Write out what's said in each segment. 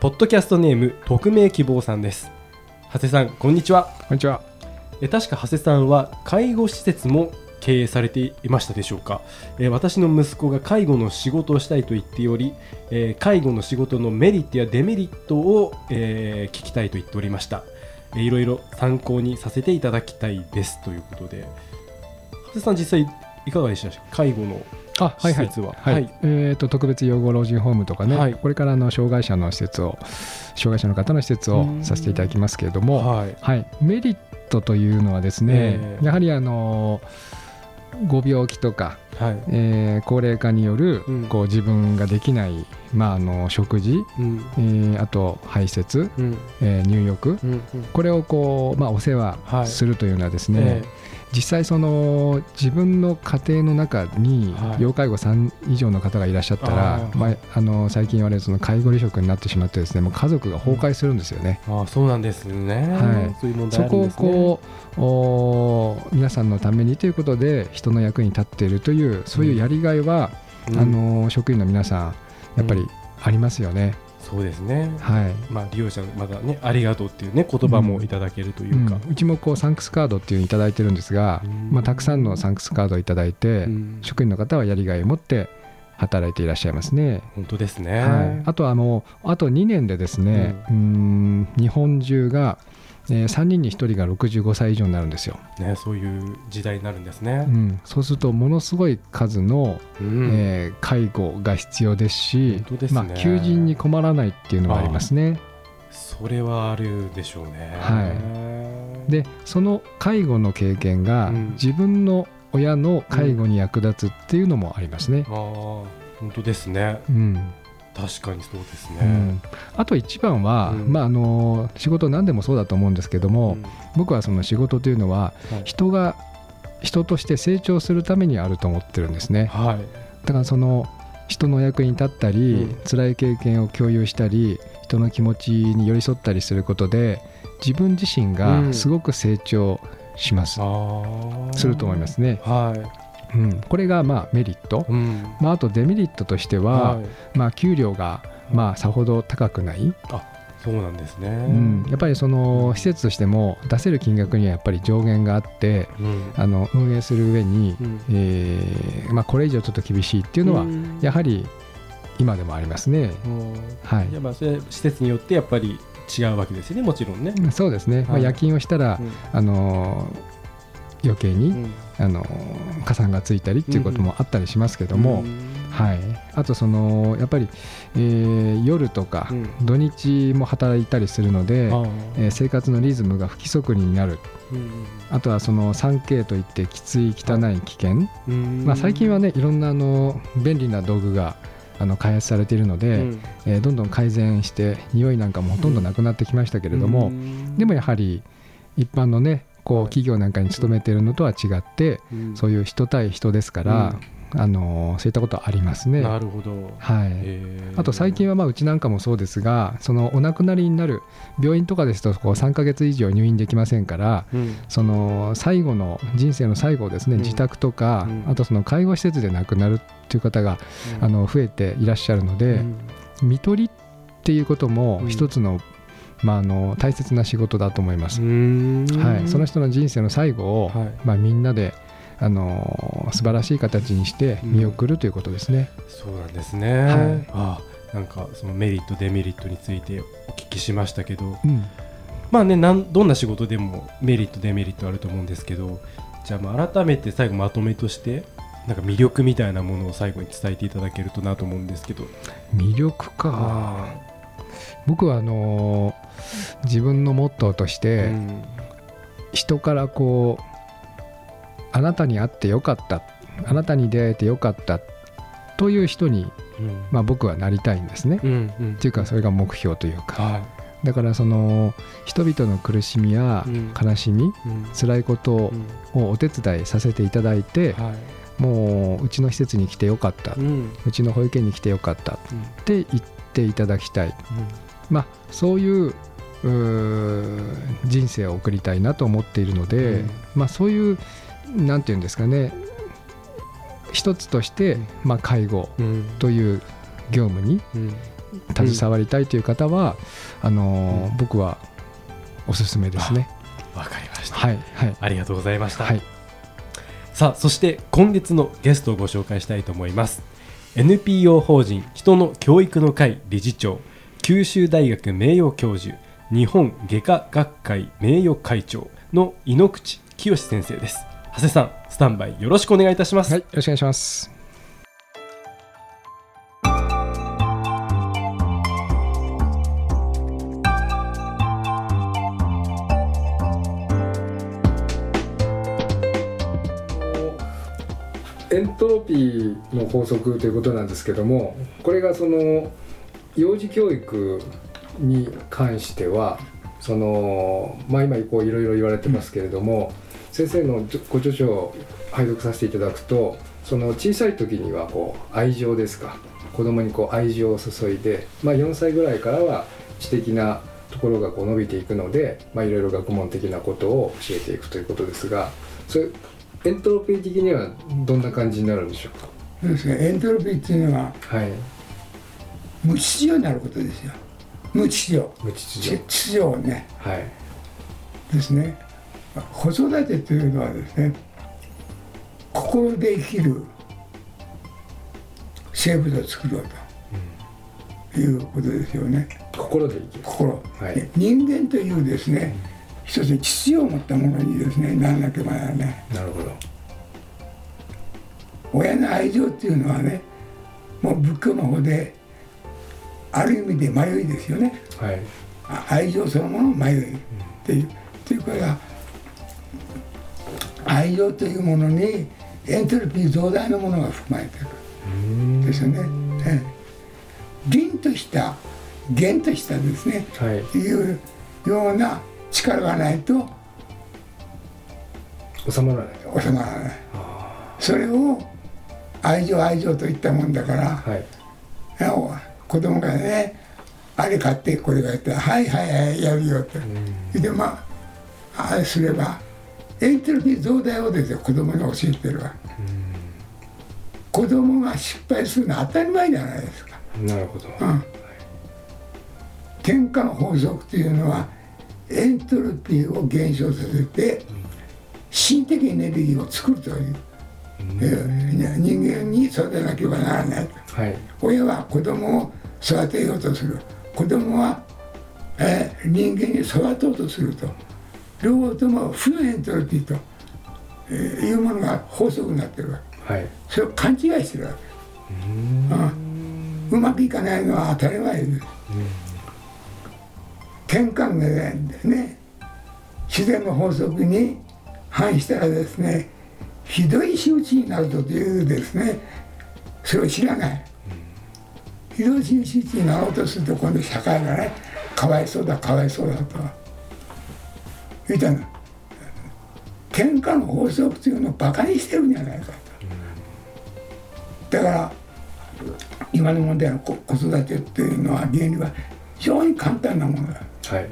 ポッドキャストネーム匿名希望さんです。長谷さんこんにちは。こんにちは。え確か長谷さんは介護施設も経営されていましたでしょうか、えー私の息子が介護の仕事をしたいと言っており、えー介護の仕事のメリットやデメリットを、えー聞きたいと言っておりました、えーいろいろ参考にさせていただきたいですということで。長谷さん実際いかがでした介護のあ、はいはい。は。はい。はい。えっ、と特別養護老人ホームとかね、はい。これからあの障害者の施設を障害者の方の施設をさせていただきますけれども、はい。はい。メリットというのはですね、ええ。やはりあのご病気とか、はい。えー高齢化による、うん。こう自分ができない、まあ、あの食事、うん。えーあと排泄、うん。えー入浴。うんうん。これをこう、まあ、お世はい。話するというのはですね、え実際その自分の家庭の中にはい。要介護3以上の方がいらっしゃったら、あー。まあ、あの最近言われるその介護離職になってしまってですねもう家族が崩壊するんですよね。ーあそうなんですね、はい。そういう問題そこをこうおー皆さんのためにということで人の役に立っているというそういうやりがいは、うん。あの職員の皆さんやっぱりありますよね。そうですね。はい。まあ、利用者のまだねありがとうっていうね言葉もいただけるというか、うん。うちもこうサンクスカードっていうのをいただいてるんですが、うん。まあ、たくさんのサンクスカードをいただいて、うん。職員の方はやりがいを持って働いていらっしゃいますね。本当ですね、はい、あとはもうあと2年でですね、うーん日本中が、えー3人に1人が65歳以上になるんですよ、ね、そういう時代になるんですうね、ん、そうするとものすごい数の、うん。えー介護が必要ですしね。まあ、求人に困らないっていうのがありますね。それはあるでしょうね。はい。でその介護の経験がうん。自分の親の介護に役立つっていうのもありますね。あ、あ本当ですね。うん確かにそうですね、うん、あと一番は、うん。まあ、あの仕事何でもそうだと思うんですけども、うん。僕はその仕事というのははい。人が人として成長するためにあると思ってるんですね。はい。だからその人の役に立ったり、うん。辛い経験を共有したり人の気持ちに寄り添ったりすることで自分自身うん。がすごく成長します、すると思いますね、はうん、これがまあメリット。い、、うん。まあ、あとデメリットとしては、はい。まあ、給料がまあさほど高くない、そうなんですね、うん、やっぱりその施設としても出せる金額にはやっぱり上限があってうん。あの運営する上に、うん。えーまあ、これ以上ちょっと厳しいっていうのはん。やはり今でもありますね。うん。はい。いやまあ施設によってやっぱり違うわけですよね。もちろんね、そうですね、まあ、はい。夜勤をしたら、うん。あの余計に、うん。あの加算がついたりっていうこともあったりしますけども、うん。はい、あとそのやっぱり、えー夜とかうん。土日も働いたりするので、あーえー生活のリズムが不規則になる。うんあとはその 3K といってきつい汚い。危険、うん。まあ、最近はねいろんなあの便利な道具があの開発されているので、うん。えーどんどん改善して匂いなんかもほとんどなくなってきましたけれども、うん。でもやはり一般のねこうはい企業なんかに勤めているのとは違って、うん。そういう人対人ですから、あのそういったことはありますね。なるほど、はい。へーあと最近はまあうちなんかもそうですがそのお亡くなりになる病院とかですとこう3ヶ月以上入院できませんからうん。その最後の人生の最後ですね、うん。自宅とか、うん。あとその介護施設で亡くなるっていう方が、あの増えていらっしゃるので、看取りっていうことも一つの,、まあ、あの大切な仕事だと思います。うん。はい、その人の人生の最後を、はい。まあ、みんなであの素晴らしい形にして見送るということですね。そうなんですね、はい。あなんかそのメリットデメリットについてお聞きしましたけどうん。まあねなんどんな仕事でもメリットデメリットあると思うんですけどじゃあまあ改めて最後まとめとしてなんか魅力みたいなものを最後に伝えていただけるとなと思うんですけど。魅力か。僕はあの自分のモットーとして、うん。人からこうあなたに会ってよかったあなたに出会えてよかったという人に、うん。まあ、僕はなりたいんですね。うんうん。っていうかそれが目標というか。はだからその人々の苦しみやうん。悲しみ、いうん。辛いことうん。をお手伝いさせていただいて、はい。もううちの施設に来てよかった、うちの保育園に来てよかった。って言っていただきたい、まあ、そういううー人生を送りたいなと思っているので、うん。まあ、そういうなんていうんですかね一つとして、まあ、介護うん。という業務にうん。携わりたいという方は、あのーうん。僕はおすすめですね。わかりました。はいはい。ありがとうございました。はい。さあそして今月のゲストをご紹介したいと思います。NPO 法人人の教育の会理事長九州大学名誉教授日本外科学会名誉会長の井ノ口清先生です長谷さんスタンバイよろしくお願いいたします、はい、よろしくお願いします。エントロピーの法則ということなんですけどもこれがその幼児教育に関してはそのまあ今こういろいろ言われてますけれども、先生のご著書を拝読させていただくとその小さい時にはこう愛情ですか子供にこう愛情を注いで、まあ、4歳ぐらいからは知的なところがこう伸びていくので、まあ、いろいろ学問的なことを教えていくということですがそれエントロピー的にはどんな感じになるんでしょうか？そうですね。エントロピーっていうのははい無秩序になることですよ。無秩序。無秩秩序序をね。はい。ですね。子育てというのはですね心で生きる生物を作ろうと。いうことですよね。心で生きる。心、はい。で人間というですね一つ秩序を持ったものにですねならなければならないなるほど。親の愛情っていうのはねもう仏教の方である意味で迷いですよね。はい。あ愛情そのもの迷いっていう、というから愛情というものにエントロピー増大のものが含まれている。ですよね、ええ。凛とした厳としたですね。はい。いうような力がないと収まらない。収まらない。それを愛情愛情といったもんだからはい子供がねあれ買ってこれ買ってはいはいはいやるよって。でまああれすればエントロピー増大をですよ子供に教えてるわ。子供が失敗するのは当たり前じゃないですか。なるほど。うん。喧嘩の法則というのはエントロピーを減少させて心的エネルギーを作るという、えー人間に育てなければならない。はい。親は子供を育てようとする。子供は、えー人間に育とうとすると。両方とも負のエントロピーと、えーいうものが法則になってるわけ。はい。それを勘違いしてるわけ。うん。うまくいかないのは当たり前です。喧嘩でね自然の法則に反したらですねひどい仕打ちになるというですねそれを知らないひどい仕打ちになろうとすると今度社会がねかわいそうだかわいそうだと。言ったの喧嘩の法則というのをバカにしてるんじゃないかと。だから今の問題の子子育てっていうのは原理は非常に簡単なものだ。はい。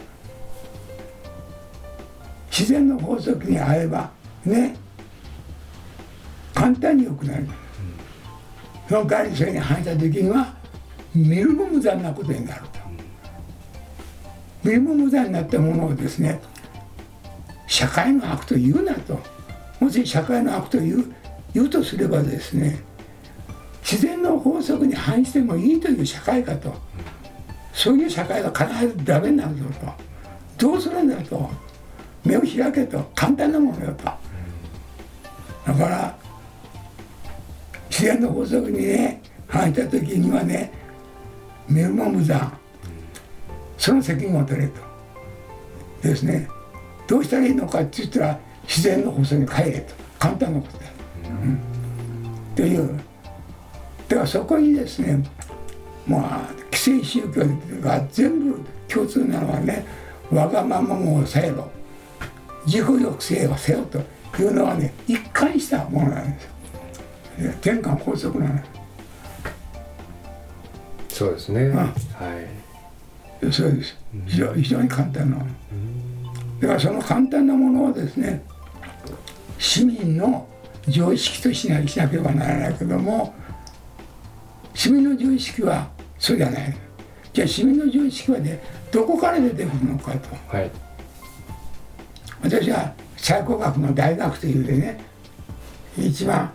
自然の法則に合えばね簡単に良くなる、その代わりそれに反した時には見るも無残なことになると、見るも無残になったものをですね社会の悪と言うなと。もし社会の悪と言う言うとすればですね自然の法則に反してもいいという社会かと。そういう社会は必ずダメになるぞと。どうするんだと。目を開けと。簡単なものよと。だから自然の法則にね反した時にはね見るも無残その責任を取れとですね。どうしたらいいのかって言ったら自然の法則に帰れと。簡単なことだ、うん、という。だからそこにですねまあ既成宗教が全部共通なのはねわがままも抑えろ。自己抑制をせよというのはね一貫したものなんです。よ天下法則なのそうですね、ん。はい。そうです。非常非常に簡単なだからその簡単なものをですね市民の常識としなしなければならないけども市民の常識はそうじゃない。じゃあ市民の常識はねどこから出てくるのかと。はい。私は最高学の大学というでね一番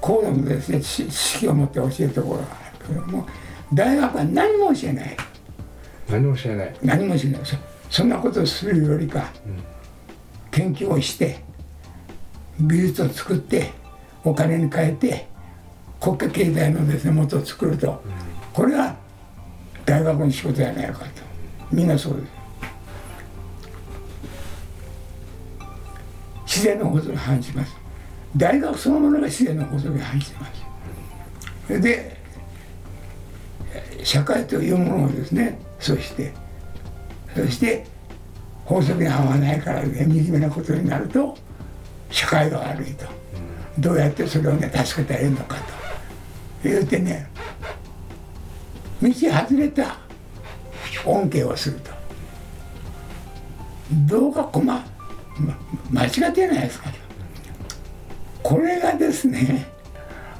高度のですね知知識を持って教えるところがあるけども大学は何も教えない。何も知らない。何もしない。そそんなことをするよりか、研究をして技術を作ってお金に変えて国家経済のですね元を作ると、これが大学の仕事じゃないかと。みんなそうです。自然の法則に反します。大学そのものが自然の法則に反してます。それで社会というものをですねそしてそして法則に合わないからね惨めなことになると社会が悪いと、どうやってそれをね助けてあげるのかと。言うてね道外れた恩恵をすると。どうかこま、間違ってないですか。これがですね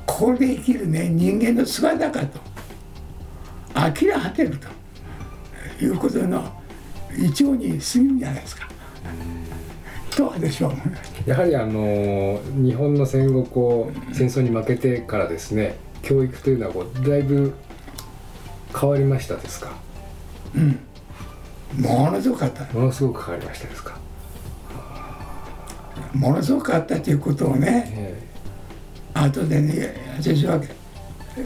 ここで生きるね人間の姿かと。呆れ果てると。いうことの一応に過ぎるんじゃないですか。と私は思います。やはりあの日本の戦後こう戦争に負けてからですね教育というのはこうだいぶ変わりましたですか？ものすごかった。ものすごく変わりましたですか？ものすごかったということをねえ。後でね私は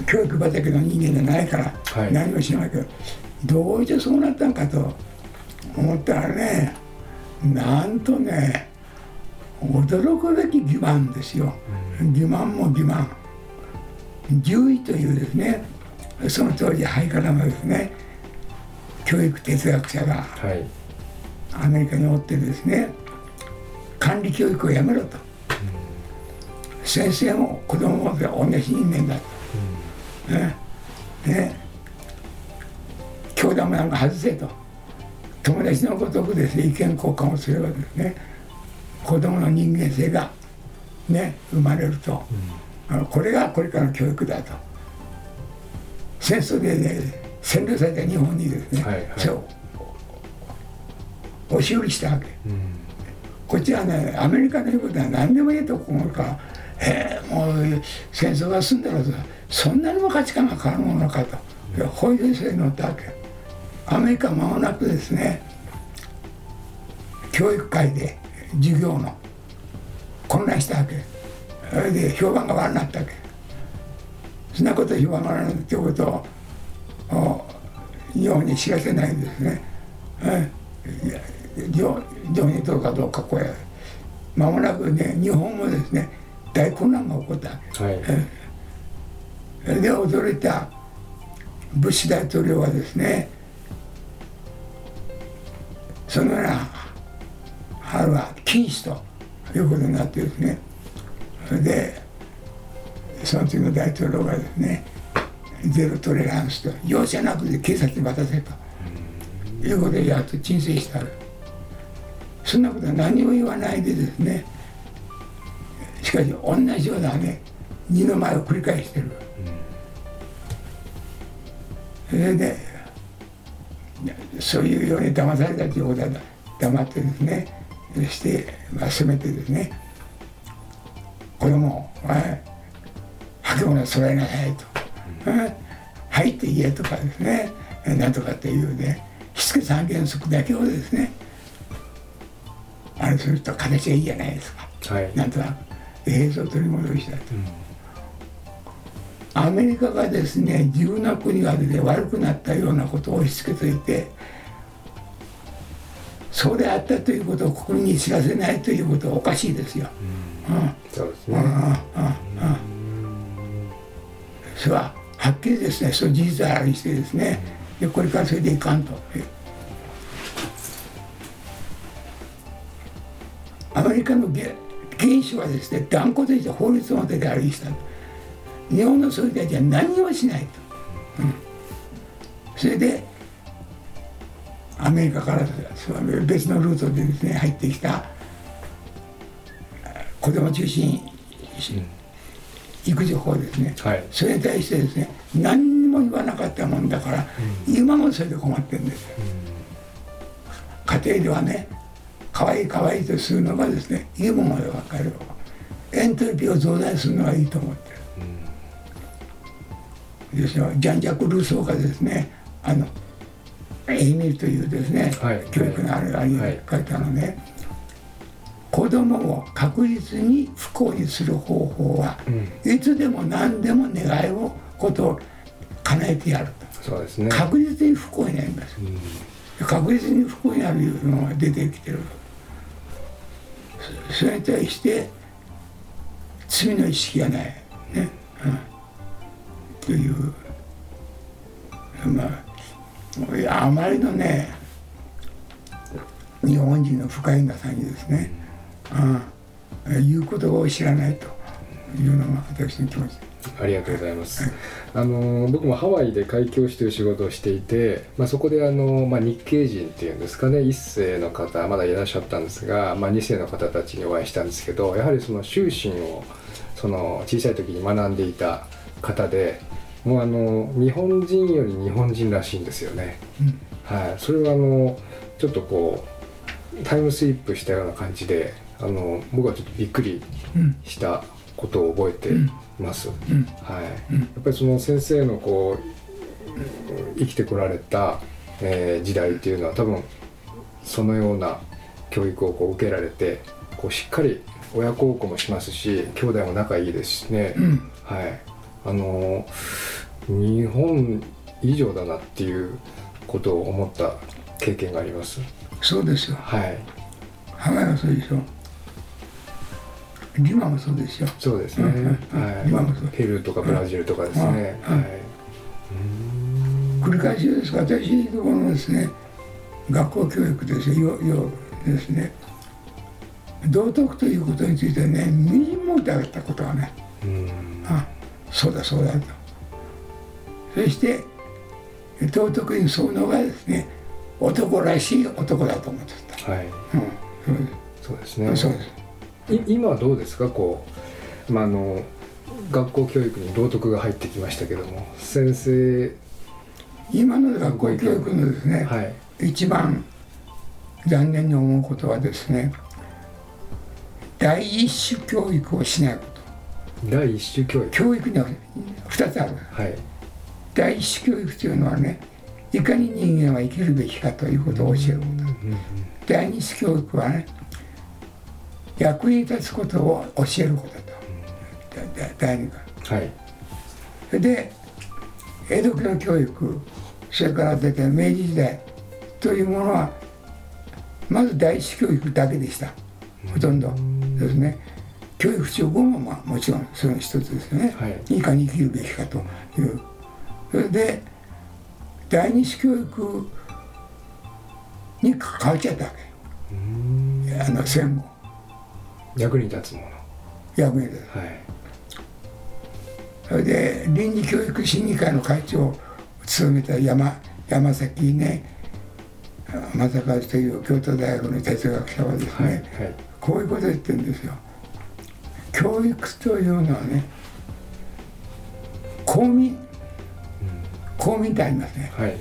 教育畑の人間じゃないからはい。何も知らないけど、どうしてそうなったんかと思ったらねなんとね驚くべき欺瞞ですよ。欺瞞も欺瞞。獣医というですねその当時ハイカラのですね。教育哲学者がアメリカにおってですね管理教育をやめろと、先生も子供も同じ人間だと、ねね。教団もなんか外せと。友達のごとくです。ね意見交換をすればですね。子供の人間性がね生まれると、あのこれがこれからの教育だと。戦争でね占領された日本にですね、はいはい。そう。押し売りしたわけ、こっちはねアメリカの言うことは何でもいいと思うから「えー、もう戦争が済んだらさそんなにも価値観が変わるものかと」いやこういう先生に乗ったわけ。アメリカ間もなくですね教育界で授業の混乱したわけ。それで評判が悪くなったわけ。そんなこと評判が悪くなるってことをお日本に知らせないんですね。えいや情情にとるかどうかこれ。間もなくね日本もですね大混乱が起こったわけ。はいそれで驚いたブッシュ大統領はですねそのような春は禁止ということになってですねそれでその次の大統領がですねゼロトレランスと容赦なくで警察に渡せということでやっと鎮静した。そんなことは何も言わないでですねしかし同じようなね二の舞を繰り返してる、それでそういうように騙されたということは黙ってですねそして、まあ、せめてですね子供を「はい履物を揃えなさい」と「はいはい」って言えとかですねなんとかっていうねしつけ三原則だけをですねあれすると形がいいじゃないですか。はい。なんとなく平素を取り戻したと、アメリカがですね自分の国がで悪くなったようなことを押し付けといてそうであったということを国民に知らせないということはおかしいですよ。うん。そうですね。それははっきりですねそう事実をありしてですねでこれからそれでいかんと。アメリカの原首はですね断固として法律の下でありした日本の総理大臣は何もしないと、うん、それでアメリカから別のルートでですね入ってきた子供中心育児法ですね、はい、それに対してですね何も言わなかったもんだから、うん、今もそれで困ってるんです。よ、うん、家庭ではね可愛い可愛いとするのがですねいいもので分かる。エントロピーを増大するのがいいと思ってる、うん、ですよジャン・ジャック・ルーソーがですねあのエイミルというですね、はい、教育のあるあり書いたのね、はい、子供を確実に不幸にする方法は、うん、いつでも何でも願いをことを叶えてやると。そうですね。確実に不幸になります、うん、確実に不幸になるのが出てきてるそれに対して罪の意識がない。ね、うん、というまああまりのね日本人の不快なさにですね、うん、言うことを知らないというのが私の気持ち。ありがとうございます。あの僕もハワイで開教師という仕事をしていて、まあ、そこであの、まあ、日系人っていうんですかね一世の方まだいらっしゃったんですが、まあ、二世の方たちにお会いしたんですけどやはりその修身をその小さい時に学んでいた方でもうあの日本人より日本人らしいんですよね。うん、はい、それはあのちょっとこうタイムスリップしたような感じであの僕はちょっとびっくりしたことを覚えてます。うん、はい、やっぱりその先生のこう生きてこられた、えー、時代っていうのは多分そのような教育をこう受けられてこうしっかり親孝行もしますし兄弟も仲いいですしね、うん、はいあの日本以上だなっていうことを思った経験があります。そうですよ。はい。ハワイはそうでしょ。リマもそうですよそうですね、はい、まあ、ペルーとかブラジルとかですね、はい、繰り返しですが私のところのですね学校教育ですよよですね。道徳ということについてねみじも疑ったことはね。あそうだそうだ。とそして道徳に沿うのがですね男らしい男だと思ってた。はい、うん、そうですね。そうです。今はどうですか？こう、まあ、あの学校教育に道徳が入ってきましたけども先生。今の学校教育のですね、はい、一番残念に思うことはですね第一種教育をしないこと第一種教育。教育には2つある、はい、第一種教育というのはねいかに人間は生きるべきかということを教えること、第二種教育はね役に立つことを教えることと、第二が。はい、で江戸期の教育それから出て明治時代というものはまず第一教育だけでした。ほとんどですね教育長後もまあもちろんその一つですよね、はい、いかに生きるべきかという。それで第二種教育に変わっちゃったわけ。あの戦後役に立つもの。役に立つ、はい、それで倫理教育審議会の会長を務めた山山崎ね正和という京都大学の哲学者はですね、はいはい、こういうことを言ってるんですよ教育というのはね公民、うん、公民ってありますね、はい、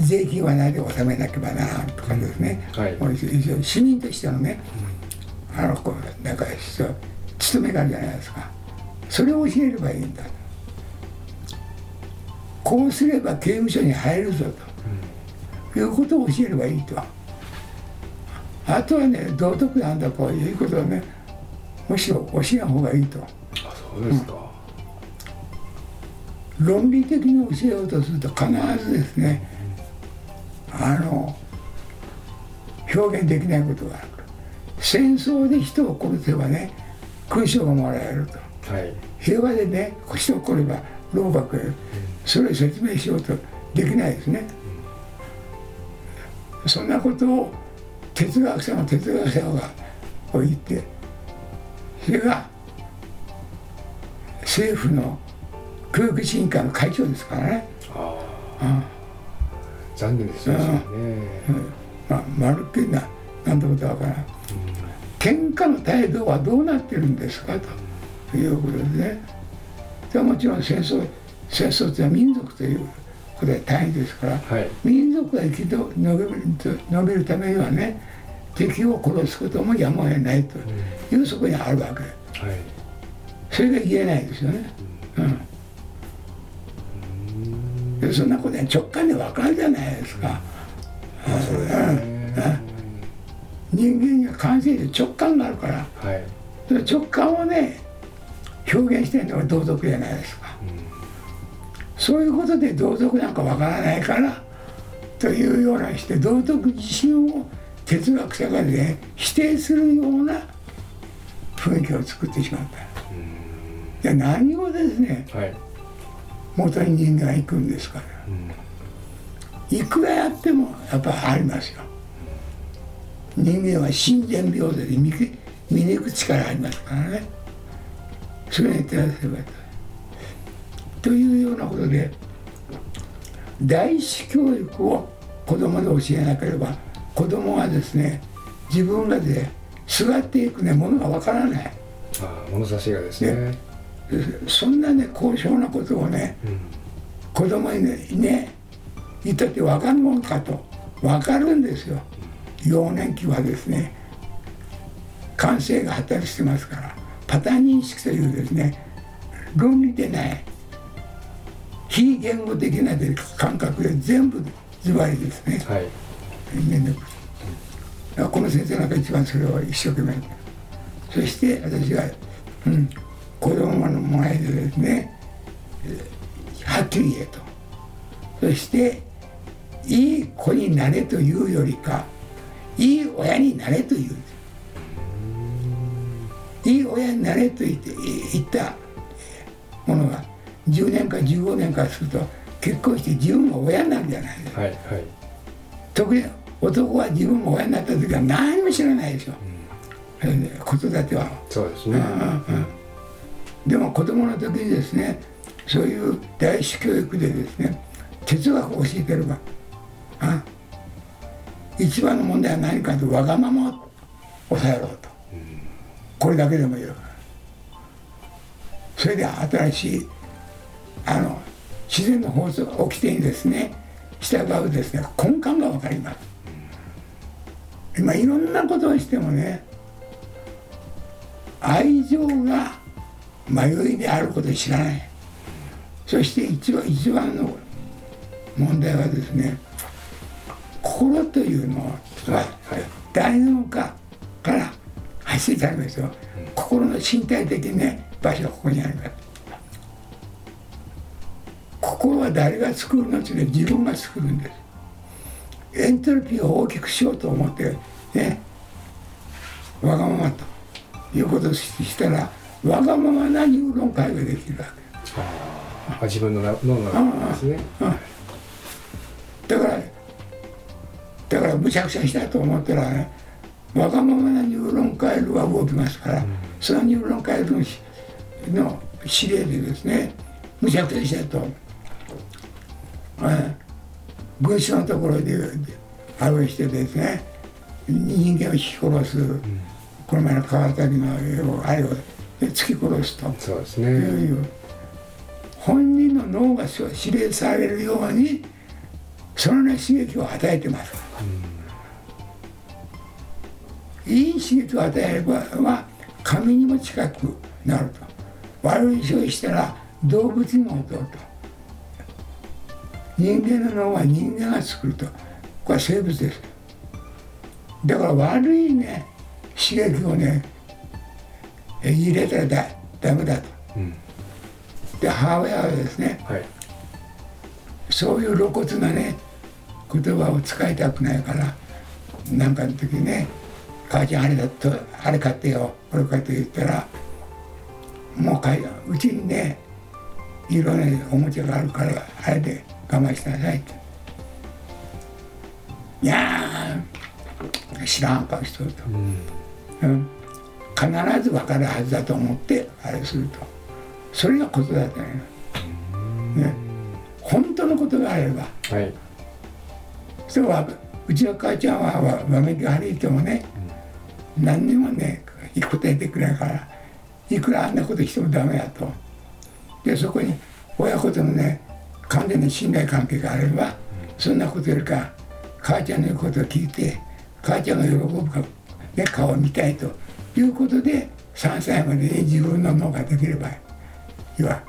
税金は何で納めなければならんとかですね、はい、市民としてのね、うん、あのこうなんか務めがあるじゃないですか。それを教えればいいんだこうすれば刑務所に入るぞと、うん、いうことを教えればいいとあとはね道徳なんだということはねむしろ教えん方がいいと。あそうですか、うん。論理的に教えようとすると必ずですねあの表現できないことがある戦争で人を殺せばね勲章がもらえると。はい。平和でね人を来れば老幕へそれを説明しようとできないですね、そんなことを哲学者の哲学者がこう言ってそれが政府の教育審議会の会長ですからね、ああ。うん。残念ですよね。まあ、まるっきりななんてことはわからな。い喧嘩の態度はどうなってるんですかということですね。それはもちろん戦争戦争というのは民族ということで大変ですからはい。民族が生き延びる伸びるためにはね敵を殺すこともやむを得ないというそこにあるわけ。はい。それが言えないですよね。うん。でそんなことは直感で分かるじゃないですか。まあそうですね。人間には感性で直感があるから。はい。その直感をね表現してるのが道徳じゃないですか、そういうことで道徳なんかわからないからというようなして道徳自身を哲学者がね否定するような雰囲気を作ってしまった。じゃあ何をですねはい。元に人間が行くんですから。いくらやってもやっぱありますよ。人間は親善病で見抜く力ありますからね。それに照らせばいいというようなことで第一教育を子供で教えなければ子供はですね自分らですがっていくねものがわからない。ああ物差しがですね。そんなね高尚なことをねうん。子供にねね言ったって分かるもんかと分かるんですよ。幼年期はですね感性が発達してますからパターン認識というですね論理でない非言語的な感覚で全部ズバリですね。はい。面倒くさいだからこの先生なんか一番それを一生懸命。そして私が、うん、子供の前でですねえーはっきり言えと。そしていい子になれというよりかいい親になれという。いい親になれと言って言ったものが10年か15年かすると結婚して自分が親になるんじゃないですか。はいはい。特に男は自分も親になった時は何も知らないでしょ、それで子育ては、そうですね。でも子供の時にですねそういう第一教育でですね哲学を教えてればあ一番の問題は何かとわがままを抑えろと、これだけでもいいよそれで新しいあの自然の法則が起きてにですね従うですね根幹が分かります。今いろんなことをしてもね愛情が迷いであることを知らない。そして一番一番の問題はですね心というのは大脳かから発生されますよ、心の身体的ね場所がここにあります。心は誰が作るのって自分が作るんです。エントロピーを大きくしようと思ってねわがままということをしたらわがままなニューロン回路ができるわあ自分のな脳の中ですね。けだからだからむちゃくちゃしたと思ったらねわがままなニューロン回路は動きますから、そのニューロン回路のしの指令でですねむちゃくちゃしたと、え群衆のところであれをしてですね。人間を引き殺す、この前の川崎のあれを突き殺すと。そうですいねう。本人の脳が指令されるようにその、ね、刺激を与えてます。から、いい刺激を与えればは神にも近くなると。悪い処理したら動物にも劣ると人間の脳は人間が作ると。これは生物です。だから悪いね。刺激をねえ入れたらだダメだと。うん。で母親はですねはい。そういう露骨なね言葉を使いたくないからなんかの時ね「母ちゃんあれだとあれ買ってよこれ買って」言ったらもうかいうちにねいろんなおもちゃがあるからあれで我慢しなさいって。いやー知らん顔しとると、うん、必ず分かるはずだと思ってあれすると。それがことだったねね。本当のことがあれば。はい。そうはうちの母ちゃんはわわめきが悪いてもね、何にもね答えてくれないからいくらあんなことしてもダメやと。でそこに親子とのね完全な信頼関係があれば、そんなことよりか母ちゃんの言うことを聞いて母ちゃんが喜ぶか、ね、顔を見たいということで3歳までに自分の脳ができればいいわ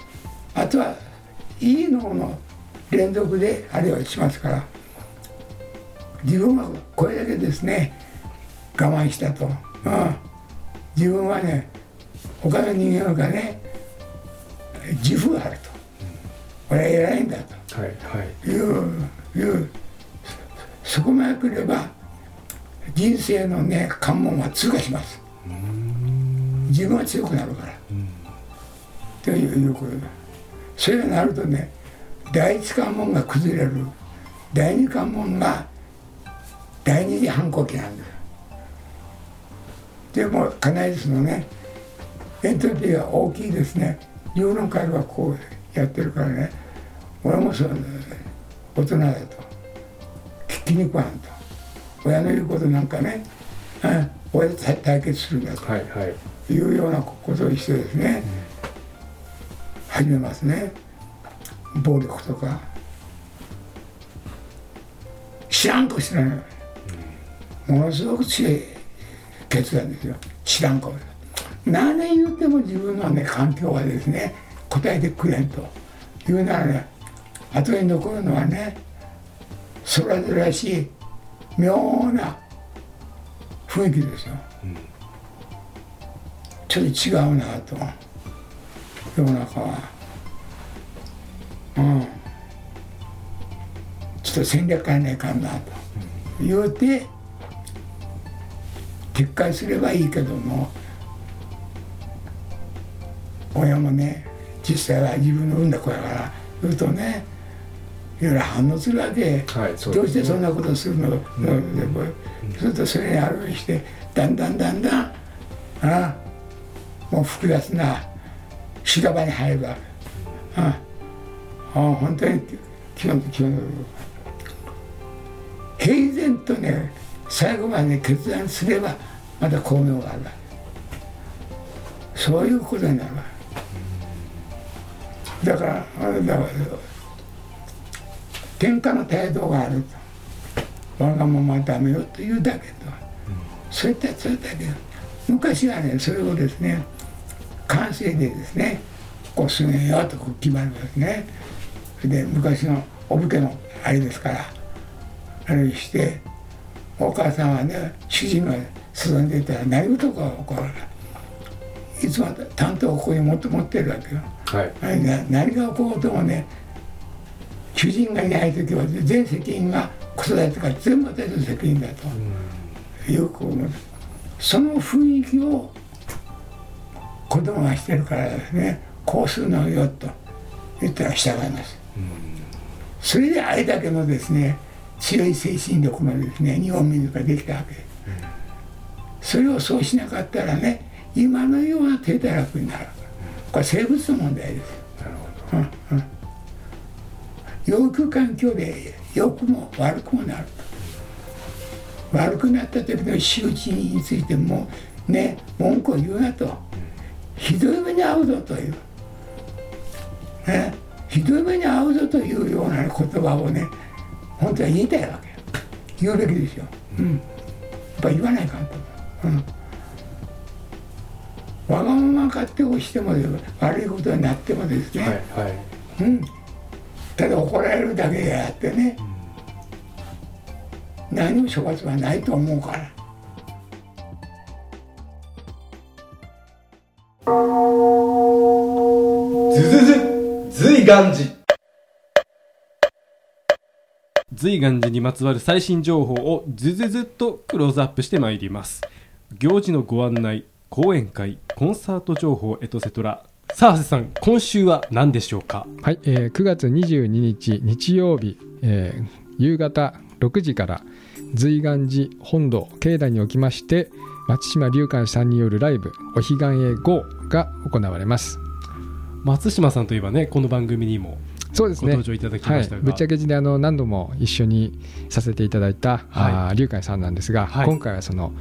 あとはいい脳の連続であれをしますから自分はこれだけですね我慢したと、うん、自分はね他の人間がね自負があると俺は偉いんだと。はいはい。いういうそこまで来れば人生のね関門は通過します。自分は強くなるから。ということでそれがなるとね第一関門が崩れる。第二関門が第二次反抗期なんですでも必ずしもねエントロピーが大きいですね。自分の会はこうやってるからね。俺もそう大人だと聞きに食わんと。親の言うことなんかね、うん、親と対決するんだと。はいうようなことをしてですね、始めますね。暴力とか。知らん顔してない。ものすごく強い決断ですよ。知らん顔何年言っても自分のね環境はですね答えてくれんというならね後に残るのはねそれぞれらしい妙な雰囲気ですよ、ちょっと違うなと世の中は。うん。ちょっと戦略変えないかんなと。言うて撤回すればいいけども親もね実際は自分の産んだ子やから言うとねいろいろ反応するわけ、はいそうどうしてそんなことするの、うするとそれにあるしてだんだんだんだんああもう複雑な修羅場に入るわけああ本当に気の気の平然とね最後まで、ね、決断すればまた巧妙があるわけ。そういうことになるわけだからあれだから喧嘩の態度があると。わがままはダメよというだけと、そういったそれだけ昔はねそれをですね。完成でですねこうすげえよとこう決まるんですね。で昔のお武家のあれですからあれしてお母さんはね主人が進んでいたら何事か起こるい。つも担当をここに持って持ってるわけよ。はい。何が何が起ころうともね主人がいない時は全責任が子育てから全部私の責任だと。いうこう。その雰囲気を子供がしてるからですね。こうするのよと言ったら従います、それであれだけのですね強い精神力のですね日本民族ができたわけ、それをそうしなかったらね今のような低たらくになるこれ生物の問題ですなるほど養育環境で良くも悪くもなる悪くなった時の仕打ちについてもね文句を言うなとひどい目に遭うぞという、ね、ひどい目に遭うぞというような言葉をね本当は言いたいわけ。言うべきですよ、うん、やっぱ言わないかんと、うん、わがまま勝手をしても悪いことになってもですね、はいはい。うん、ただ怒られるだけであってね、何も処罰はないと思うから。ズズズ随願寺。随願寺にまつわる最新情報をずずずっとクローズアップしてまいります。行事のご案内講演会コンサート情報エトセトラさあ長谷さん今週は何でしょうか？はい、えー9月22日日曜日、えー夕方6時から随願寺本堂境内におきまして松島龍寛さんによるライブ「お彼岸へ GO」が行われます。松島さんといえばねこの番組にもそうですね。ご登場いただきはいましたが、、ぶっちゃけ字であの何度も一緒にさせていただいた、はい。あー龍寛さんなんですが、はい。今回はその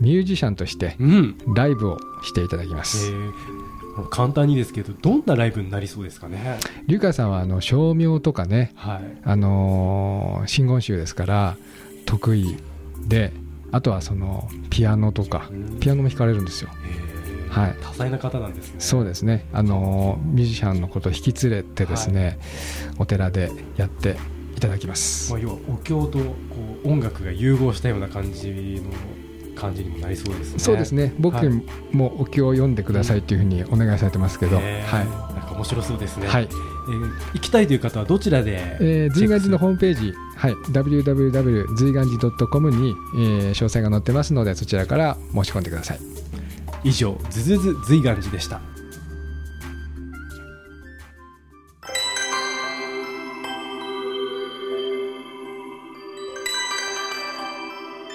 ミュージシャンとしてうん、ライブをしていただきまえす、ー。簡単にですけどどんなライブになりそうですかね？龍寛さんはあの照明とかねはい。あのー真言宗ですから得意であとはそのピアノとかピアノも弾かれるんですよ。えー。はい。多彩な方なんですね。そうですね。あのーミュージシャンのことを引き連れてですね、お寺でやっていただきます。まあ、要はお経とこう音楽が融合したような感じの感じにもなりそうですね。そうですね。僕はい。もお経を読んでくださいというふうにお願いされてますけど、はい。なんか面白そうですね、はい。えー行きたいという方はどちらで、えー、随願寺のホーームページ、はい、www 随願寺 .com に、えー詳細が載ってますのでそちらから申し込んでください。以上ズズズ随願寺でした。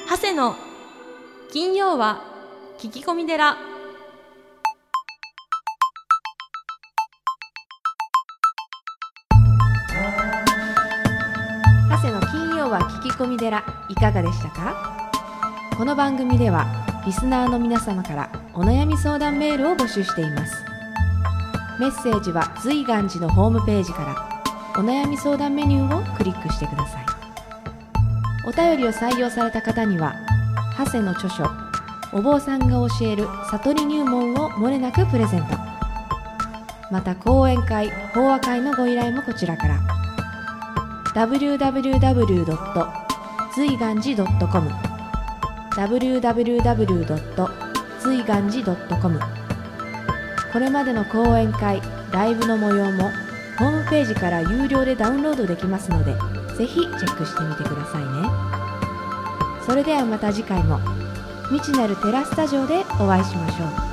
長谷の金曜は聞き込み寺。長谷の金曜は聞き込み寺。いかがでしたか？この番組ではリスナーの皆様からお悩み相談メールを募集しています。メッセージは随願寺のホームページからお悩み相談メニューをクリックしてください。お便りを採用された方には長谷の著書お坊さんが教える悟り入門をもれなくプレゼントまた講演会法話会のご依頼もこちらから www. 随願寺 .com www. 随願寺 .com これまでの講演会ライブの模様もホームページから有料でダウンロードできますのでぜひチェックしてみてくださいねそれではまた次回も。未知なるテラスタジオでお会いしましょう。